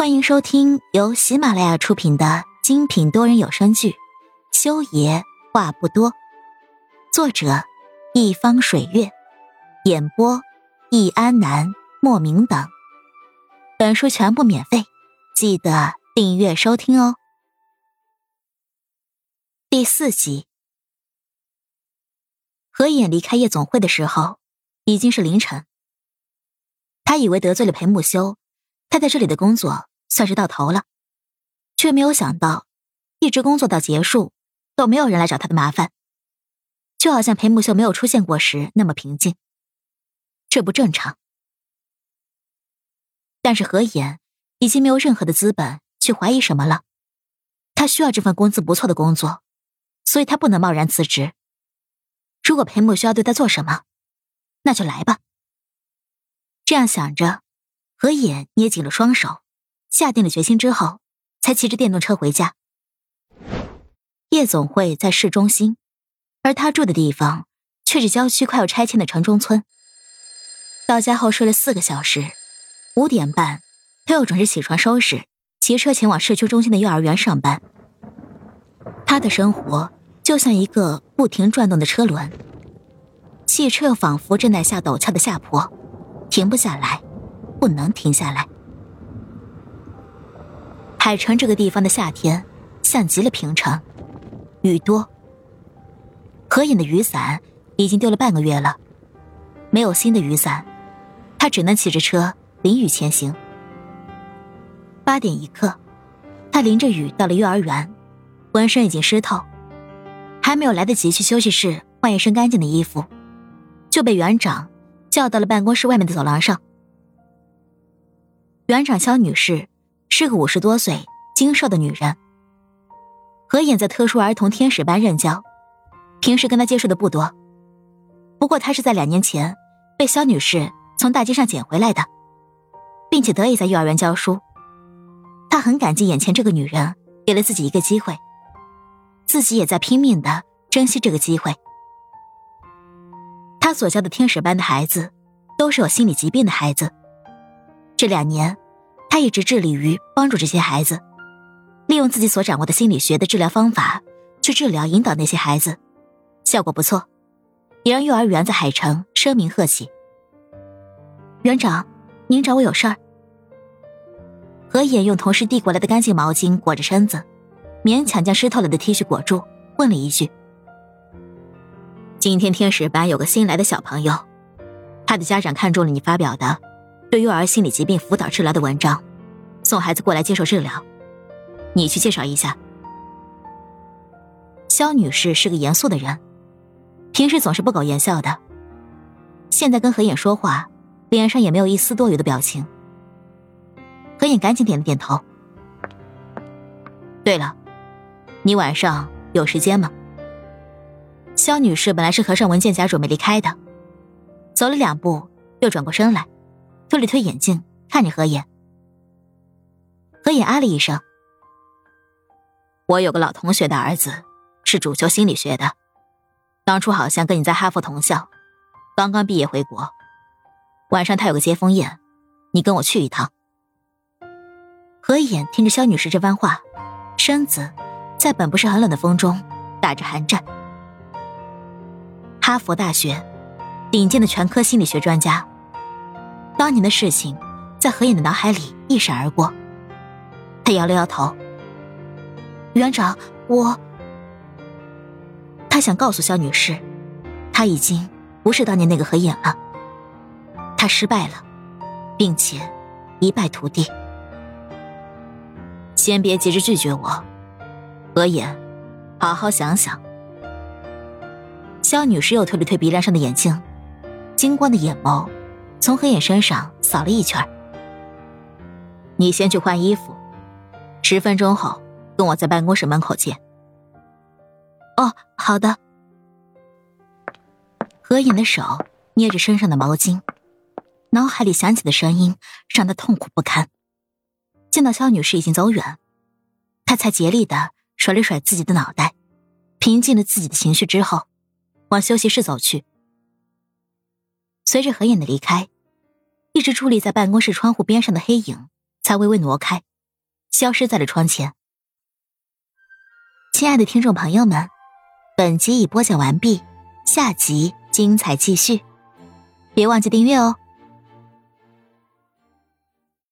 欢迎收听由喜马拉雅出品的精品多人有声剧《修爷话不多》，作者一方水月，演播易安南、莫名等。本书全部免费，记得订阅收听哦。第四集，何眼离开夜总会的时候已经是凌晨，他以为得罪了裴木修，他在这里的工作。算是到头了，却没有想到，一直工作到结束，都没有人来找他的麻烦，就好像裴木秀没有出现过时那么平静。这不正常。但是何言已经没有任何的资本去怀疑什么了，他需要这份工资不错的工作，所以他不能贸然辞职。如果裴木需要对他做什么，那就来吧。这样想着，何眼捏紧了双手。下定了决心之后，才骑着电动车回家。夜总会在市中心，而他住的地方却是郊区快要拆迁的城中村。到家后睡了四个小时，五点半他又准时起床收拾，骑车前往市区中心的幼儿园上班。他的生活就像一个不停转动的车轮，汽车仿佛正在下陡峭的下坡，停不下来，不能停下来。海城这个地方的夏天像极了平城，雨多。何影的雨伞已经丢了半个月了，没有新的雨伞，他只能骑着车淋雨前行。八点一刻，他淋着雨到了幼儿园，浑身已经湿透，还没有来得及去休息室换一身干净的衣服，就被园长叫到了办公室外面的走廊上。园长肖女士。是个五十多岁、精瘦的女人。何眼在特殊儿童天使班任教，平时跟她接触的不多。不过她是在两年前被肖女士从大街上捡回来的，并且得以在幼儿园教书。他很感激眼前这个女人给了自己一个机会，自己也在拼命的珍惜这个机会。他所教的天使班的孩子，都是有心理疾病的孩子。这两年。他一直致力于帮助这些孩子，利用自己所掌握的心理学的治疗方法去治疗、引导那些孩子，效果不错，也让幼儿园在海城声名鹤起。园长，您找我有事儿？何野用同事递过来的干净毛巾裹着身子，勉强将湿透了的 T 恤裹住，问了一句：“今天天使班有个新来的小朋友，他的家长看中了你发表的。”对幼儿心理疾病辅导治疗的文章，送孩子过来接受治疗，你去介绍一下。肖女士是个严肃的人，平时总是不苟言笑的，现在跟何影说话，脸上也没有一丝多余的表情。何影赶紧点了点头。对了，你晚上有时间吗？肖女士本来是合上文件夹准备离开的，走了两步又转过身来。推了推眼镜，看着何野。何野啊了一声：“我有个老同学的儿子，是主修心理学的，当初好像跟你在哈佛同校，刚刚毕业回国。晚上他有个接风宴，你跟我去一趟。”何野听着肖女士这番话，身子在本不是很冷的风中打着寒战。哈佛大学顶尖的全科心理学专家。当年的事情，在何影的脑海里一闪而过。他摇了摇头。园长，我……他想告诉肖女士，他已经不是当年那个何影了。他失败了，并且一败涂地。先别急着拒绝我，何影，好好想想。肖女士又推了推鼻梁上的眼镜，金光的眼眸。从何眼身上扫了一圈。你先去换衣服，十分钟后跟我在办公室门口见。哦，好的。何影的手捏着身上的毛巾，脑海里响起的声音让他痛苦不堪。见到肖女士已经走远，他才竭力的甩了甩自己的脑袋，平静了自己的情绪之后，往休息室走去。随着何影的离开，一直伫立在办公室窗户边上的黑影才微微挪开。消失在了窗前。亲爱的听众朋友们，本集已播讲完毕，下集精彩继续，别忘记订阅哦。